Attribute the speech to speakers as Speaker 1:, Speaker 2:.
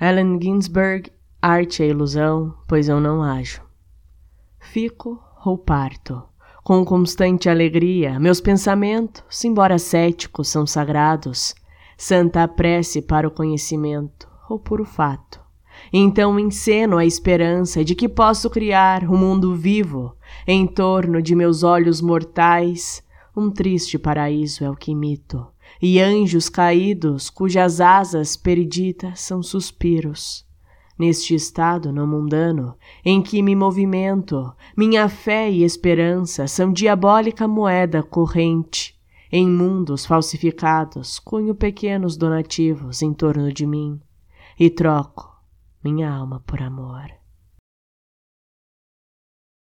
Speaker 1: Allen Ginsberg, arte é ilusão, pois eu não ajo. Fico ou parto, com constante alegria, meus pensamentos, embora céticos, são sagrados, santa prece para o conhecimento, ou puro fato. Então enceno a esperança de que posso criar um mundo vivo em torno de meus olhos mortais. Um triste paraíso é o que imito, e anjos caídos cujas asas perdidas são suspiros. Neste estado não mundano em que me movimento, minha fé e esperança são diabólica moeda corrente. Em mundos falsificados, cunho pequenos donativos em torno de mim e troco minha alma por amor.